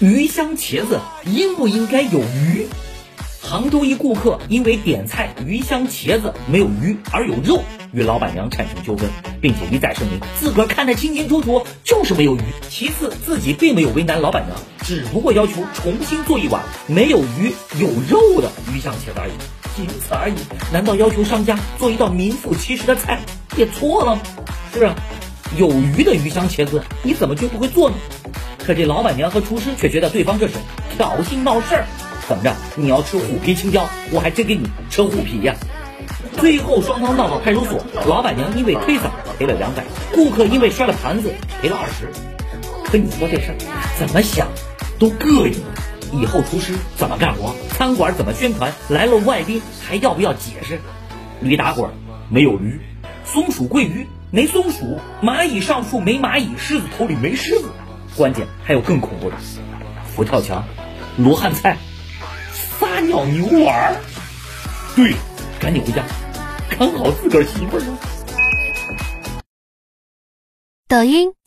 鱼香茄子应不应该有鱼？杭州一顾客因为点菜鱼香茄子没有鱼而有肉，与老板娘产生纠纷，并且一再声明自个儿看得清清楚楚，就是没有鱼。其次，自己并没有为难老板娘，只不过要求重新做一碗没有鱼有肉的鱼香茄子而已，仅此而已。难道要求商家做一道名副其实的菜也错了吗？是啊，有鱼的鱼香茄子你怎么就不会做呢？可这老板娘和厨师却觉得对方这是挑衅闹事儿。怎么着，你要吃虎皮青椒，我还真给你扯虎皮呀！最后双方闹到派出所，老板娘因为推搡赔了两百，顾客因为摔了盘子赔了二十。可你说这事儿怎么想都膈应。以后厨师怎么干活，餐馆怎么宣传，来了外宾还要不要解释？驴打滚没有驴，松鼠桂鱼没松鼠，蚂蚁上树没蚂蚁，狮子头里没狮子。关键还有更恐怖的，佛跳墙、罗汉菜。撒尿牛丸，对，赶紧回家看好自个儿媳妇儿。抖音。